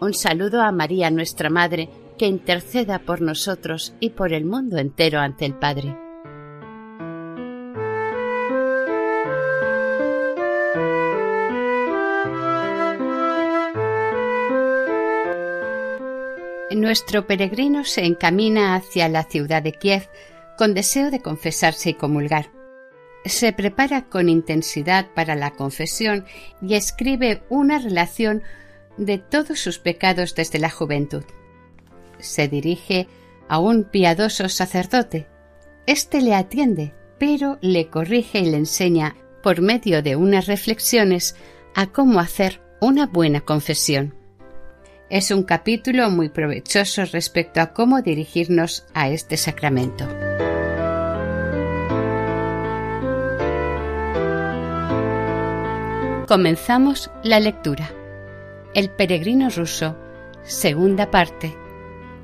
Un saludo a María nuestra Madre, que interceda por nosotros y por el mundo entero ante el Padre. Nuestro peregrino se encamina hacia la ciudad de Kiev con deseo de confesarse y comulgar. Se prepara con intensidad para la confesión y escribe una relación de todos sus pecados desde la juventud. Se dirige a un piadoso sacerdote. Este le atiende, pero le corrige y le enseña, por medio de unas reflexiones, a cómo hacer una buena confesión. Es un capítulo muy provechoso respecto a cómo dirigirnos a este sacramento. Comenzamos la lectura. El peregrino ruso, segunda parte,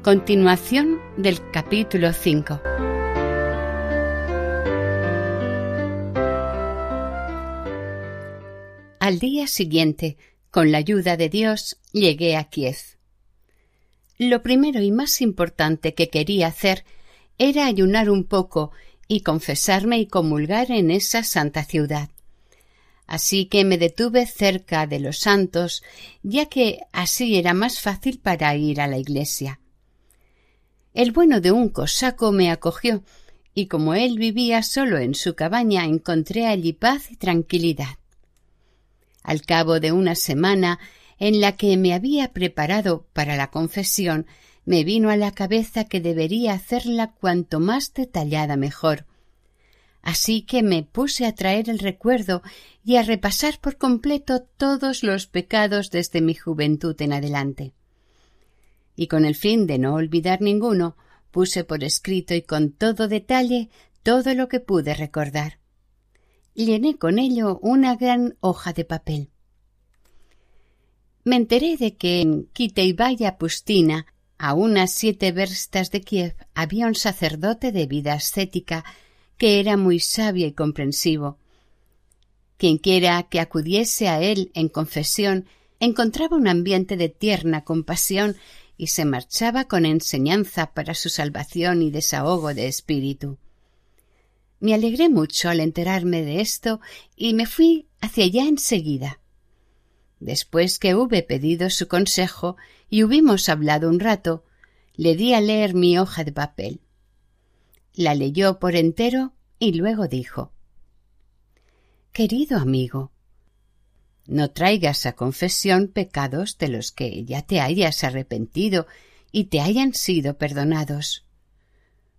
continuación del capítulo 5. Al día siguiente, con la ayuda de Dios, llegué a Kiev. Lo primero y más importante que quería hacer era ayunar un poco y confesarme y comulgar en esa santa ciudad así que me detuve cerca de los santos, ya que así era más fácil para ir a la iglesia. El bueno de un cosaco me acogió, y como él vivía solo en su cabaña, encontré allí paz y tranquilidad. Al cabo de una semana en la que me había preparado para la confesión, me vino a la cabeza que debería hacerla cuanto más detallada mejor, Así que me puse a traer el recuerdo y a repasar por completo todos los pecados desde mi juventud en adelante. Y con el fin de no olvidar ninguno, puse por escrito y con todo detalle todo lo que pude recordar. Llené con ello una gran hoja de papel. Me enteré de que en Kiteibaya Pustina, a unas siete verstas de Kiev, había un sacerdote de vida ascética que era muy sabio y comprensivo. Quienquiera que acudiese a él en confesión encontraba un ambiente de tierna compasión y se marchaba con enseñanza para su salvación y desahogo de espíritu. Me alegré mucho al enterarme de esto y me fui hacia allá enseguida. Después que hube pedido su consejo y hubimos hablado un rato, le di a leer mi hoja de papel la leyó por entero y luego dijo Querido amigo, no traigas a confesión pecados de los que ya te hayas arrepentido y te hayan sido perdonados.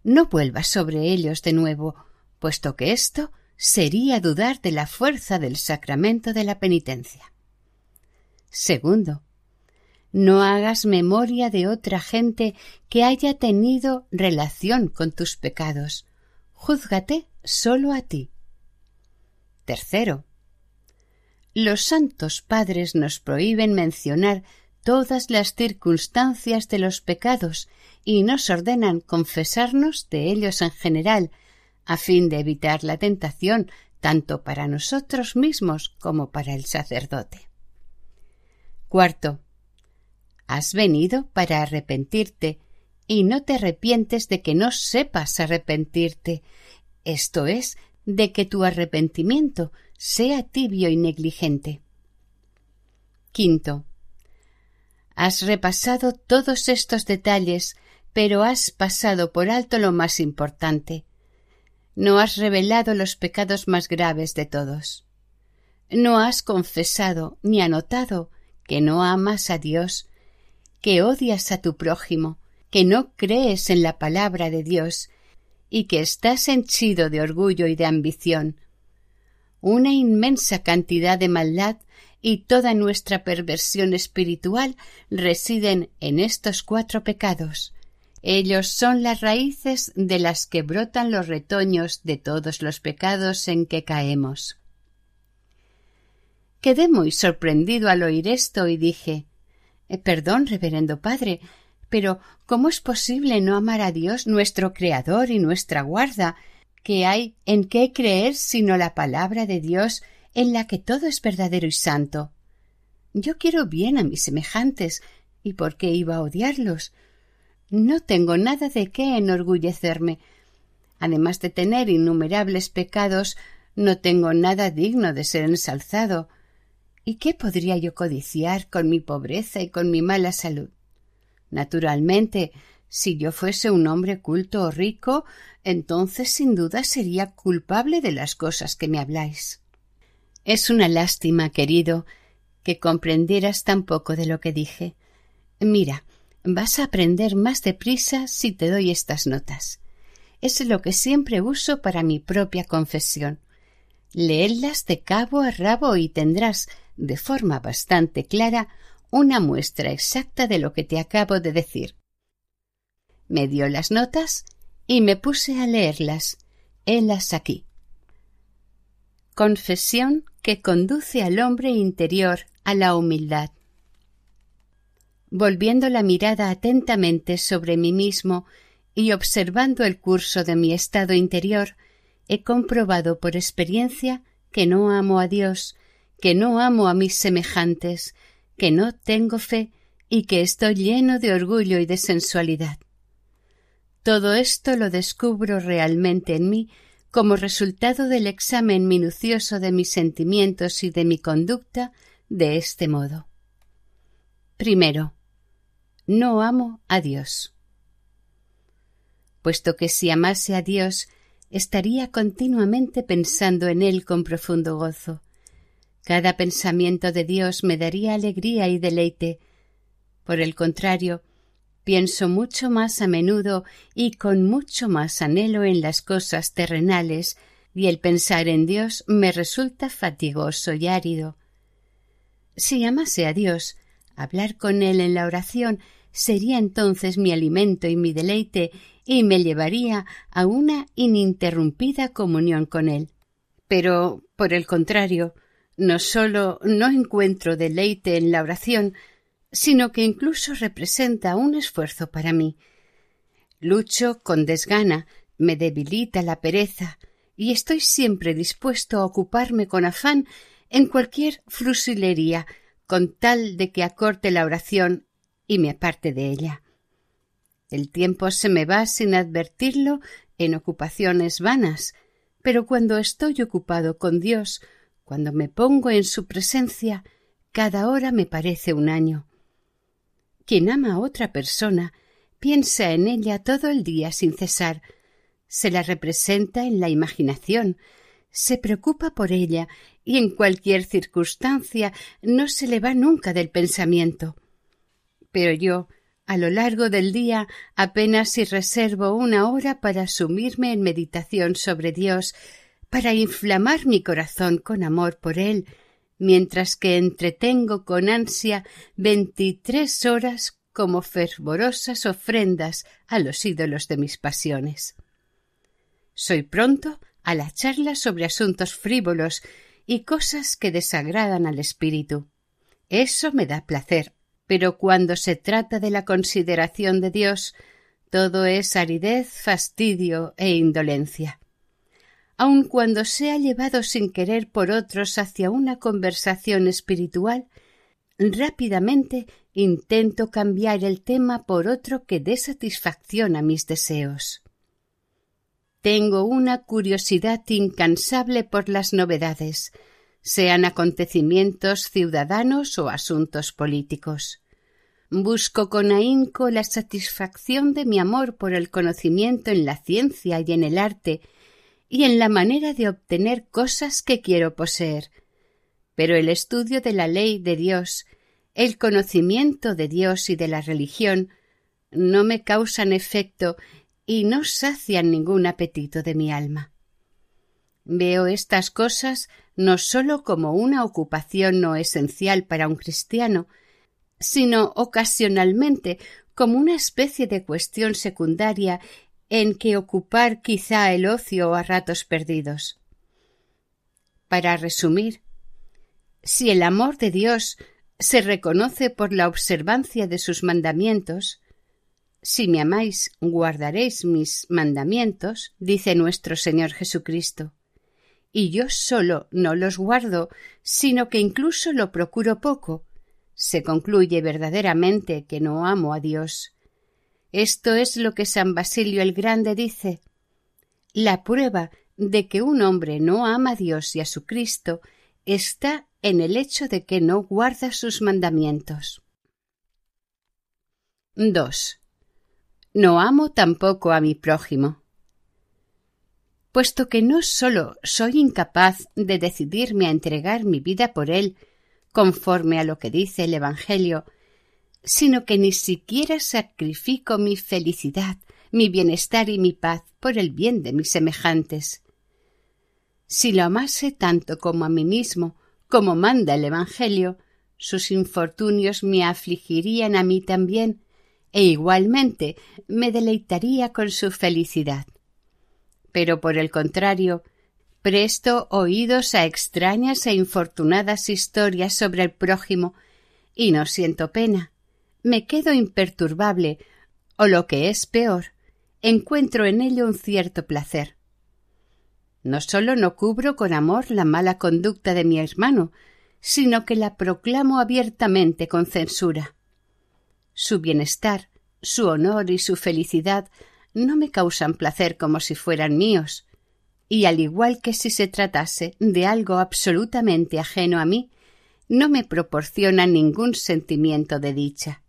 No vuelvas sobre ellos de nuevo, puesto que esto sería dudar de la fuerza del sacramento de la penitencia. Segundo, no hagas memoria de otra gente que haya tenido relación con tus pecados. Júzgate solo a ti. Tercero. Los santos padres nos prohíben mencionar todas las circunstancias de los pecados y nos ordenan confesarnos de ellos en general, a fin de evitar la tentación tanto para nosotros mismos como para el sacerdote. Cuarto, Has venido para arrepentirte y no te arrepientes de que no sepas arrepentirte, esto es, de que tu arrepentimiento sea tibio y negligente. Quinto. Has repasado todos estos detalles, pero has pasado por alto lo más importante. No has revelado los pecados más graves de todos. No has confesado ni anotado que no amas a Dios que odias a tu prójimo, que no crees en la palabra de Dios y que estás henchido de orgullo y de ambición. Una inmensa cantidad de maldad y toda nuestra perversión espiritual residen en estos cuatro pecados. Ellos son las raíces de las que brotan los retoños de todos los pecados en que caemos. Quedé muy sorprendido al oír esto y dije Perdón, reverendo padre, pero ¿cómo es posible no amar a Dios, nuestro Creador y nuestra guarda, que hay en qué creer sino la palabra de Dios en la que todo es verdadero y santo? Yo quiero bien a mis semejantes, ¿y por qué iba a odiarlos? No tengo nada de qué enorgullecerme. Además de tener innumerables pecados, no tengo nada digno de ser ensalzado. ¿Y qué podría yo codiciar con mi pobreza y con mi mala salud? Naturalmente, si yo fuese un hombre culto o rico, entonces sin duda sería culpable de las cosas que me habláis. Es una lástima, querido, que comprendieras tan poco de lo que dije. Mira, vas a aprender más deprisa si te doy estas notas. Es lo que siempre uso para mi propia confesión. Leedlas de cabo a rabo y tendrás, de forma bastante clara, una muestra exacta de lo que te acabo de decir. Me dio las notas y me puse a leerlas. Helas aquí. Confesión que conduce al hombre interior a la humildad. Volviendo la mirada atentamente sobre mí mismo y observando el curso de mi estado interior, he comprobado por experiencia que no amo a Dios, que no amo a mis semejantes, que no tengo fe y que estoy lleno de orgullo y de sensualidad. Todo esto lo descubro realmente en mí como resultado del examen minucioso de mis sentimientos y de mi conducta de este modo. Primero, no amo a Dios. Puesto que si amase a Dios, estaría continuamente pensando en Él con profundo gozo, cada pensamiento de Dios me daría alegría y deleite. Por el contrario, pienso mucho más a menudo y con mucho más anhelo en las cosas terrenales, y el pensar en Dios me resulta fatigoso y árido. Si amase a Dios, hablar con Él en la oración sería entonces mi alimento y mi deleite, y me llevaría a una ininterrumpida comunión con Él. Pero, por el contrario, no sólo no encuentro deleite en la oración, sino que incluso representa un esfuerzo para mí. Lucho con desgana, me debilita la pereza, y estoy siempre dispuesto a ocuparme con afán en cualquier frusilería, con tal de que acorte la oración y me aparte de ella. El tiempo se me va sin advertirlo en ocupaciones vanas, pero cuando estoy ocupado con Dios cuando me pongo en su presencia, cada hora me parece un año. Quien ama a otra persona piensa en ella todo el día sin cesar, se la representa en la imaginación, se preocupa por ella y en cualquier circunstancia no se le va nunca del pensamiento. Pero yo, a lo largo del día, apenas si reservo una hora para sumirme en meditación sobre Dios, para inflamar mi corazón con amor por él, mientras que entretengo con ansia veintitrés horas como fervorosas ofrendas a los ídolos de mis pasiones. Soy pronto a la charla sobre asuntos frívolos y cosas que desagradan al espíritu. Eso me da placer, pero cuando se trata de la consideración de Dios, todo es aridez, fastidio e indolencia aun cuando sea llevado sin querer por otros hacia una conversación espiritual, rápidamente intento cambiar el tema por otro que dé satisfacción a mis deseos. Tengo una curiosidad incansable por las novedades, sean acontecimientos ciudadanos o asuntos políticos. Busco con ahínco la satisfacción de mi amor por el conocimiento en la ciencia y en el arte y en la manera de obtener cosas que quiero poseer. Pero el estudio de la ley de Dios, el conocimiento de Dios y de la religión, no me causan efecto y no sacian ningún apetito de mi alma. Veo estas cosas no sólo como una ocupación no esencial para un cristiano, sino ocasionalmente como una especie de cuestión secundaria en que ocupar quizá el ocio a ratos perdidos. Para resumir, si el amor de Dios se reconoce por la observancia de sus mandamientos, si me amáis, guardaréis mis mandamientos, dice nuestro Señor Jesucristo. Y yo solo no los guardo, sino que incluso lo procuro poco. Se concluye verdaderamente que no amo a Dios. Esto es lo que San Basilio el Grande dice. La prueba de que un hombre no ama a Dios y a su Cristo está en el hecho de que no guarda sus mandamientos. 2. No amo tampoco a mi prójimo. Puesto que no sólo soy incapaz de decidirme a entregar mi vida por él, conforme a lo que dice el Evangelio, sino que ni siquiera sacrifico mi felicidad, mi bienestar y mi paz por el bien de mis semejantes. Si lo amase tanto como a mí mismo, como manda el Evangelio, sus infortunios me afligirían a mí también, e igualmente me deleitaría con su felicidad. Pero por el contrario, presto oídos a extrañas e infortunadas historias sobre el prójimo, y no siento pena. Me quedo imperturbable, o lo que es peor, encuentro en ello un cierto placer. No sólo no cubro con amor la mala conducta de mi hermano, sino que la proclamo abiertamente con censura. Su bienestar, su honor y su felicidad no me causan placer como si fueran míos, y al igual que si se tratase de algo absolutamente ajeno a mí, no me proporcionan ningún sentimiento de dicha.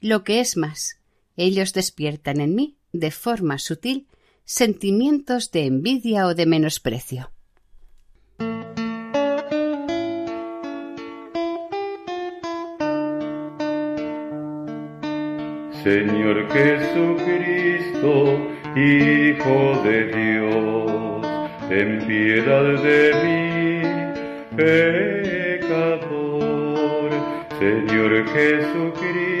Lo que es más, ellos despiertan en mí, de forma sutil, sentimientos de envidia o de menosprecio. Señor Jesucristo, Hijo de Dios, ten piedad de mí, pecador. Señor Jesucristo,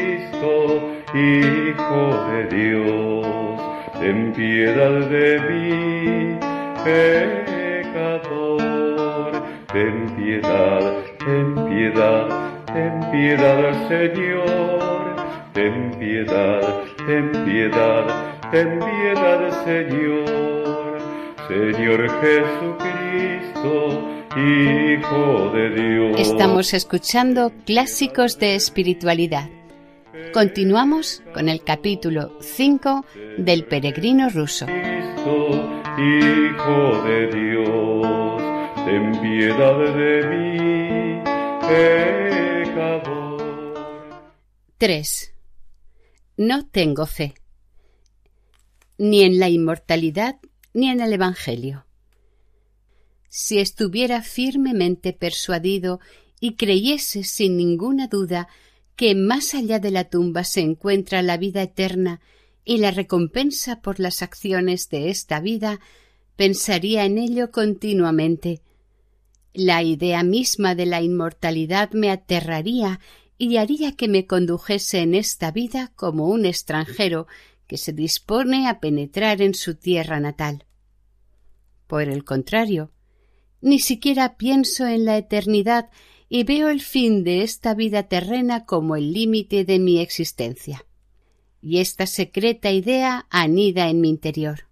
Hijo de Dios, ten piedad de mí, pecador. Ten piedad, ten piedad, ten piedad, Señor. Ten piedad, ten piedad, ten piedad, Señor. Señor Jesucristo, Hijo de Dios. Estamos escuchando clásicos de espiritualidad. Continuamos con el capítulo 5 del peregrino ruso. Hijo de Dios, ten piedad de mí, pecador. 3. No tengo fe, ni en la inmortalidad ni en el Evangelio. Si estuviera firmemente persuadido y creyese sin ninguna duda que más allá de la tumba se encuentra la vida eterna y la recompensa por las acciones de esta vida, pensaría en ello continuamente. La idea misma de la inmortalidad me aterraría y haría que me condujese en esta vida como un extranjero que se dispone a penetrar en su tierra natal. Por el contrario, ni siquiera pienso en la eternidad y veo el fin de esta vida terrena como el límite de mi existencia. Y esta secreta idea anida en mi interior.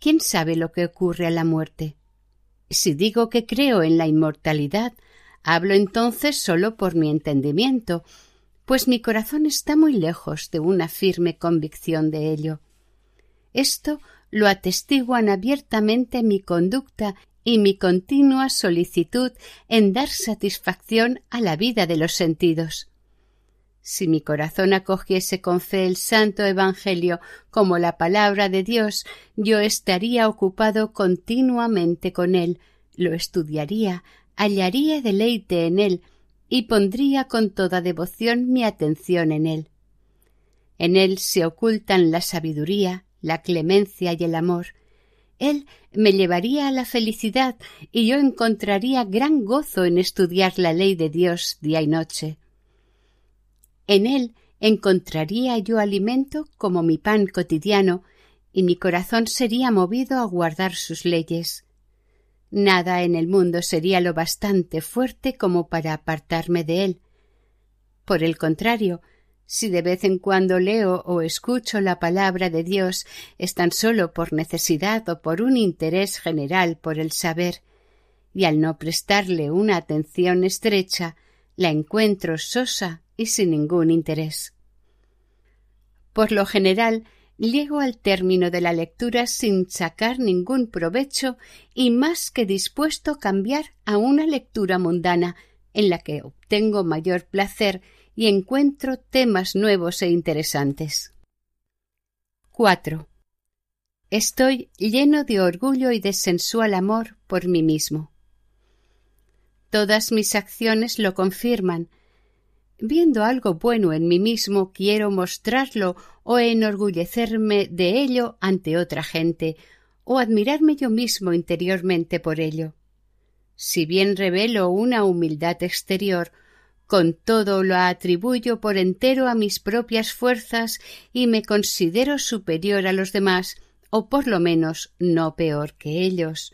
¿Quién sabe lo que ocurre a la muerte? Si digo que creo en la inmortalidad, hablo entonces solo por mi entendimiento, pues mi corazón está muy lejos de una firme convicción de ello. Esto lo atestiguan abiertamente mi conducta y mi continua solicitud en dar satisfacción a la vida de los sentidos. Si mi corazón acogiese con fe el santo Evangelio como la palabra de Dios, yo estaría ocupado continuamente con él, lo estudiaría, hallaría deleite en él y pondría con toda devoción mi atención en él. En él se ocultan la sabiduría, la clemencia y el amor, Él me llevaría a la felicidad y yo encontraría gran gozo en estudiar la ley de Dios día y noche. En Él encontraría yo alimento como mi pan cotidiano y mi corazón sería movido a guardar sus leyes. Nada en el mundo sería lo bastante fuerte como para apartarme de él. Por el contrario, si de vez en cuando leo o escucho la palabra de Dios es tan solo por necesidad o por un interés general por el saber, y al no prestarle una atención estrecha, la encuentro sosa y sin ningún interés. Por lo general, llego al término de la lectura sin sacar ningún provecho y más que dispuesto a cambiar a una lectura mundana en la que obtengo mayor placer y encuentro temas nuevos e interesantes. 4. Estoy lleno de orgullo y de sensual amor por mí mismo. Todas mis acciones lo confirman, Viendo algo bueno en mí mismo, quiero mostrarlo o enorgullecerme de ello ante otra gente, o admirarme yo mismo interiormente por ello. Si bien revelo una humildad exterior, con todo lo atribuyo por entero a mis propias fuerzas y me considero superior a los demás, o por lo menos no peor que ellos.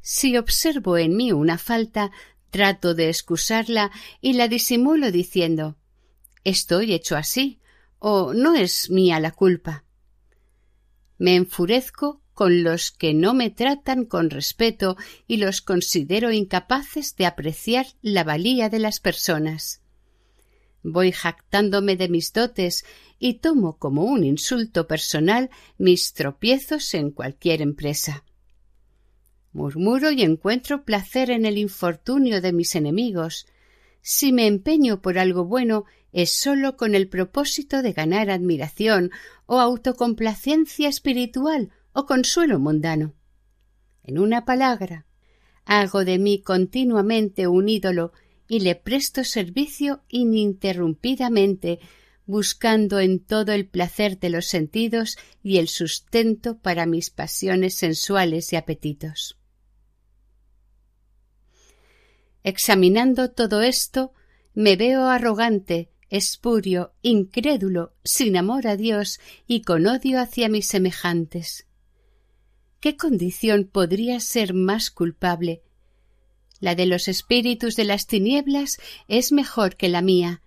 Si observo en mí una falta, Trato de excusarla y la disimulo diciendo Estoy hecho así o no es mía la culpa. Me enfurezco con los que no me tratan con respeto y los considero incapaces de apreciar la valía de las personas. Voy jactándome de mis dotes y tomo como un insulto personal mis tropiezos en cualquier empresa murmuro y encuentro placer en el infortunio de mis enemigos. Si me empeño por algo bueno es sólo con el propósito de ganar admiración o autocomplacencia espiritual o consuelo mundano. En una palabra, hago de mí continuamente un ídolo y le presto servicio ininterrumpidamente, buscando en todo el placer de los sentidos y el sustento para mis pasiones sensuales y apetitos. Examinando todo esto, me veo arrogante, espurio, incrédulo, sin amor a Dios y con odio hacia mis semejantes. ¿Qué condición podría ser más culpable? La de los espíritus de las tinieblas es mejor que la mía.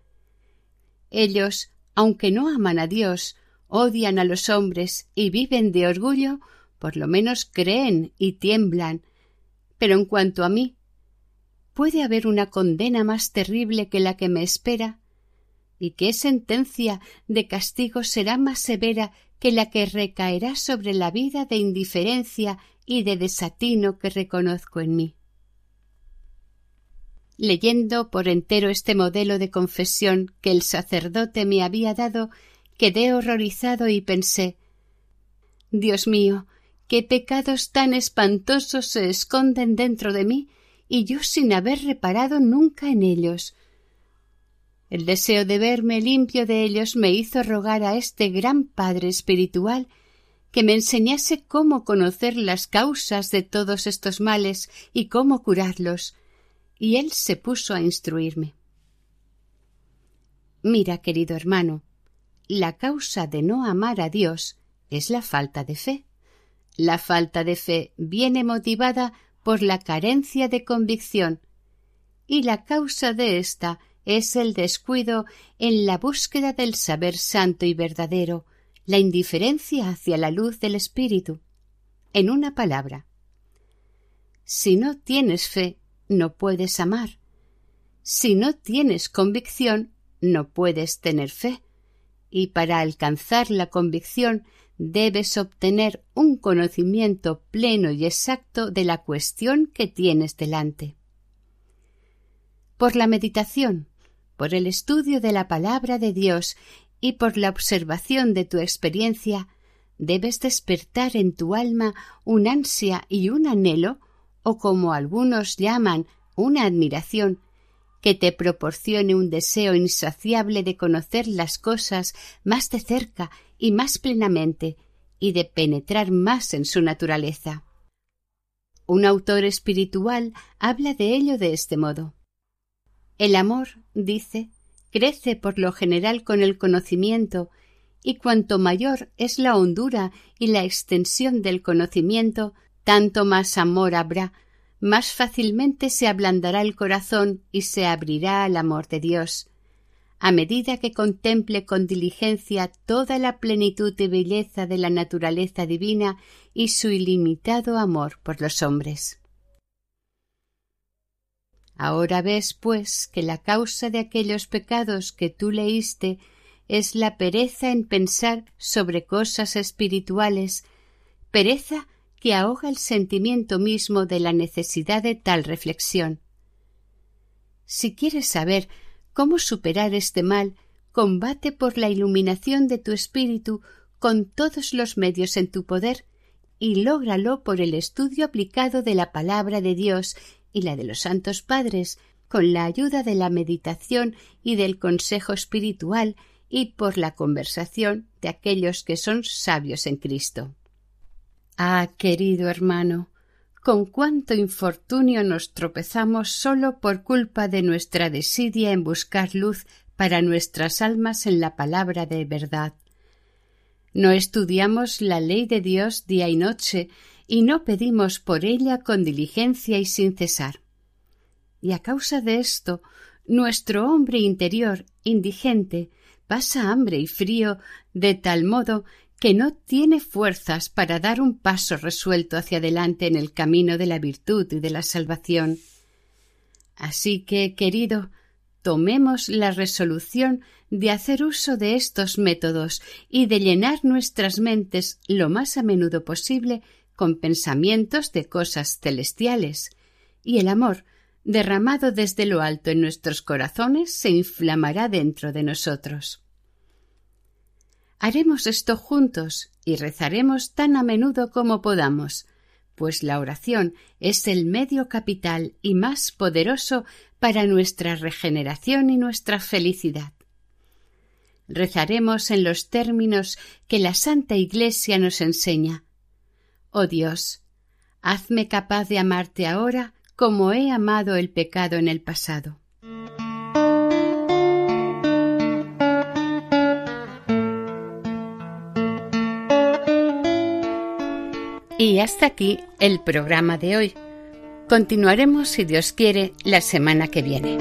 Ellos, aunque no aman a Dios, odian a los hombres y viven de orgullo, por lo menos creen y tiemblan. Pero en cuanto a mí, ¿Puede haber una condena más terrible que la que me espera? ¿Y qué sentencia de castigo será más severa que la que recaerá sobre la vida de indiferencia y de desatino que reconozco en mí? Leyendo por entero este modelo de confesión que el sacerdote me había dado, quedé horrorizado y pensé Dios mío, qué pecados tan espantosos se esconden dentro de mí y yo sin haber reparado nunca en ellos. El deseo de verme limpio de ellos me hizo rogar a este gran Padre espiritual que me enseñase cómo conocer las causas de todos estos males y cómo curarlos, y él se puso a instruirme. Mira, querido hermano, la causa de no amar a Dios es la falta de fe. La falta de fe viene motivada por la carencia de convicción, y la causa de ésta es el descuido en la búsqueda del saber santo y verdadero, la indiferencia hacia la luz del espíritu. En una palabra, si no tienes fe, no puedes amar. Si no tienes convicción, no puedes tener fe. Y para alcanzar la convicción debes obtener un conocimiento pleno y exacto de la cuestión que tienes delante. Por la meditación, por el estudio de la palabra de Dios y por la observación de tu experiencia, debes despertar en tu alma un ansia y un anhelo, o como algunos llaman, una admiración, que te proporcione un deseo insaciable de conocer las cosas más de cerca y más plenamente, y de penetrar más en su naturaleza. Un autor espiritual habla de ello de este modo. El amor, dice, crece por lo general con el conocimiento, y cuanto mayor es la hondura y la extensión del conocimiento, tanto más amor habrá, más fácilmente se ablandará el corazón y se abrirá al amor de Dios. A medida que contemple con diligencia toda la plenitud y belleza de la naturaleza divina y su ilimitado amor por los hombres. Ahora ves, pues, que la causa de aquellos pecados que tú leíste es la pereza en pensar sobre cosas espirituales, pereza que ahoga el sentimiento mismo de la necesidad de tal reflexión. Si quieres saber cómo superar este mal, combate por la iluminación de tu espíritu con todos los medios en tu poder y lógralo por el estudio aplicado de la palabra de Dios y la de los santos padres, con la ayuda de la meditación y del consejo espiritual y por la conversación de aquellos que son sabios en Cristo. Ah, querido hermano, con cuánto infortunio nos tropezamos sólo por culpa de nuestra desidia en buscar luz para nuestras almas en la palabra de verdad. No estudiamos la ley de Dios día y noche y no pedimos por ella con diligencia y sin cesar. Y a causa de esto, nuestro hombre interior, indigente, pasa hambre y frío de tal modo que no tiene fuerzas para dar un paso resuelto hacia adelante en el camino de la virtud y de la salvación. Así que, querido, tomemos la resolución de hacer uso de estos métodos y de llenar nuestras mentes lo más a menudo posible con pensamientos de cosas celestiales, y el amor, derramado desde lo alto en nuestros corazones, se inflamará dentro de nosotros. Haremos esto juntos y rezaremos tan a menudo como podamos, pues la oración es el medio capital y más poderoso para nuestra regeneración y nuestra felicidad. Rezaremos en los términos que la Santa Iglesia nos enseña. Oh Dios, hazme capaz de amarte ahora como he amado el pecado en el pasado. Y hasta aquí el programa de hoy. Continuaremos, si Dios quiere, la semana que viene.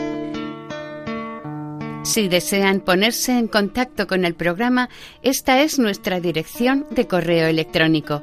Si desean ponerse en contacto con el programa, esta es nuestra dirección de correo electrónico